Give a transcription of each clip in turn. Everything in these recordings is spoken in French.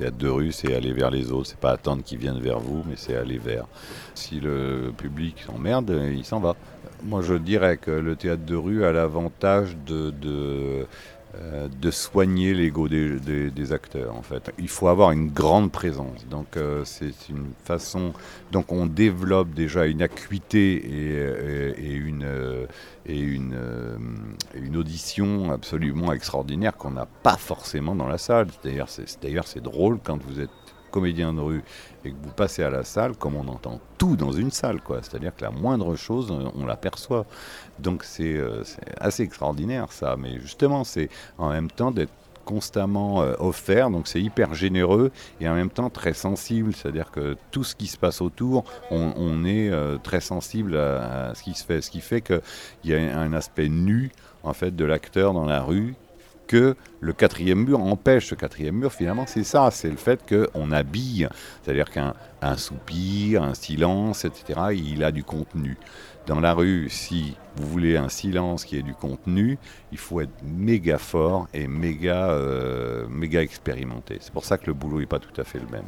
théâtre de rue, c'est aller vers les autres, c'est pas attendre qu'ils viennent vers vous, mais c'est aller vers. Si le public s'emmerde, il s'en va. Moi, je dirais que le théâtre de rue a l'avantage de, de euh, de soigner l'ego des, acteurs en fait. Il faut avoir une grande présence. Donc euh, c'est une façon. Donc on développe déjà une acuité et, une, et euh, une audition absolument extraordinaire qu'on n'a pas forcément dans la salle. D'ailleurs c'est drôle quand vous êtes comédien de rue et que vous passez à la salle, comme on entend tout dans une salle, quoi. C'est-à-dire que la moindre chose, on l'aperçoit. Donc euh, c'est assez extraordinaire ça. Mais justement, c'est en même temps d'être constamment euh, offert, donc c'est hyper généreux et en même temps très sensible, c'est-à-dire que tout ce qui se passe autour, on, est euh, très sensible à, ce qui se fait, ce qui fait qu'il y a un aspect nu en fait de l'acteur dans la rue que le quatrième mur empêche. Ce quatrième mur, finalement, c'est ça, c'est le fait qu'on habille, c'est-à-dire qu'un soupir, un silence, etc., il a du contenu. Dans la rue, si vous voulez un silence qui ait du contenu, il faut être méga fort et méga, euh, méga expérimenté. C'est pour ça que le boulot n'est pas tout à fait le même.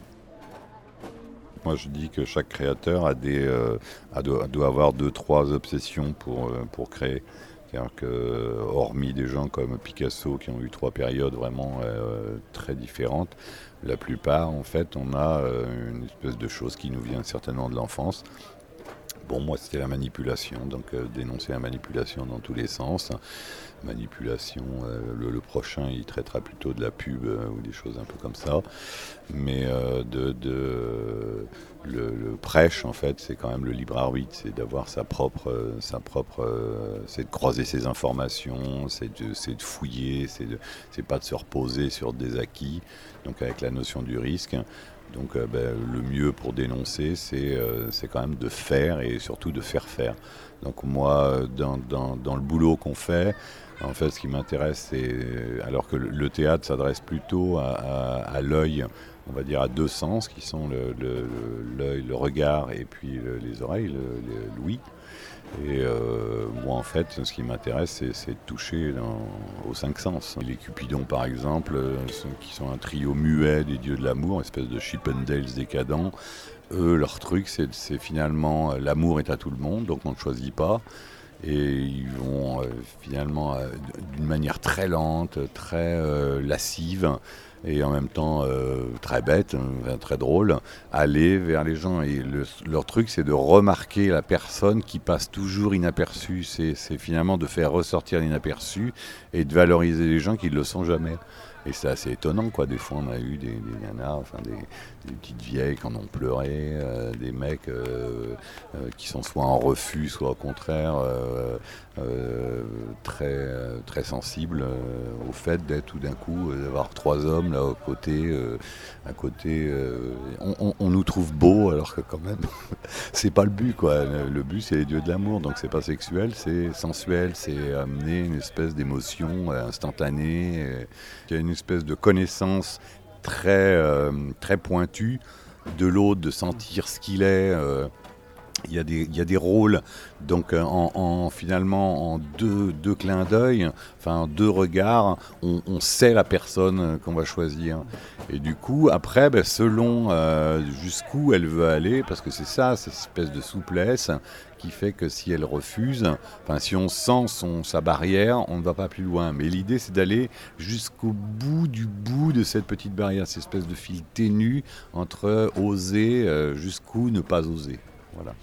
Moi, je dis que chaque créateur a des, euh, doit, avoir deux, trois obsessions pour, euh, pour créer. C'est-à-dire que, hormis des gens comme Picasso qui ont eu trois périodes vraiment euh, très différentes, la plupart, en fait, on a euh, une espèce de chose qui nous vient certainement de l'enfance. Bon, moi, c'était la manipulation, donc euh, dénoncer la manipulation dans tous les sens. Manipulation, le, prochain, il traitera plutôt de la pub ou des choses un peu comme ça. Mais de, le, prêche, en fait, c'est quand même le libre arbitre, c'est d'avoir sa propre, sa propre, c'est de croiser ses informations, c'est de, de, fouiller, c'est pas de se reposer sur des acquis. Donc avec la notion du risque. Donc euh, ben, le mieux pour dénoncer, c'est, euh, quand même de faire et surtout de faire faire. Donc moi, dans le boulot qu'on fait, en fait, ce qui m'intéresse, c'est alors que le théâtre s'adresse plutôt à, l'œil on va dire, à deux sens, qui sont l'œil, le, regard et puis les oreilles, l'ouïe. Et euh, moi, en fait, ce qui m'intéresse, c'est de toucher aux cinq sens. Les Cupidons, par exemple, qui sont un trio muet des dieux de l'amour, espèce de Chippendales décadents, eux, leur truc, c'est finalement l'amour est à tout le monde, donc on ne choisit pas. Et ils vont euh, finalement, euh, d'une manière très lente, très lascive, et en même temps euh, très bête, hein, très drôle, aller vers les gens. Et leur truc, c'est de remarquer la personne qui passe toujours inaperçue. C'est finalement de faire ressortir l'inaperçu et de valoriser les gens qui ne le sont jamais. Et c'est assez étonnant, quoi. Des fois, on a eu des, nanas, enfin des, petites vieilles qui en ont pleuré, euh, des mecs euh, euh, qui sont soit en refus, soit au contraire très, très sensibles au fait d'être tout d'un coup, d'avoir trois hommes là au côté, à côté. On, nous trouve beaux, alors que quand même, c'est pas le but, quoi. Le but, c'est les dieux de l'amour, donc c'est pas sexuel, c'est sensuel, c'est amener une espèce d'émotion instantanée. Il y a une espèce de connaissance très, euh, très pointue de l'autre, de sentir ce qu'il est. Euh, il y, a des, il y, a des, rôles, donc euh, en, finalement en deux, deux clins d'œil, enfin deux regards, on, sait la personne qu'on va choisir. Et du coup, après, ben, selon jusqu'où elle veut aller, parce que c'est ça, cette espèce de souplesse, qui fait que si elle refuse, enfin si on sent son, sa barrière, on ne va pas plus loin. Mais l'idée c'est d'aller jusqu'au bout du bout de cette petite barrière, cette espèce de fil ténu entre oser euh, jusqu'où ne pas oser. Voilà.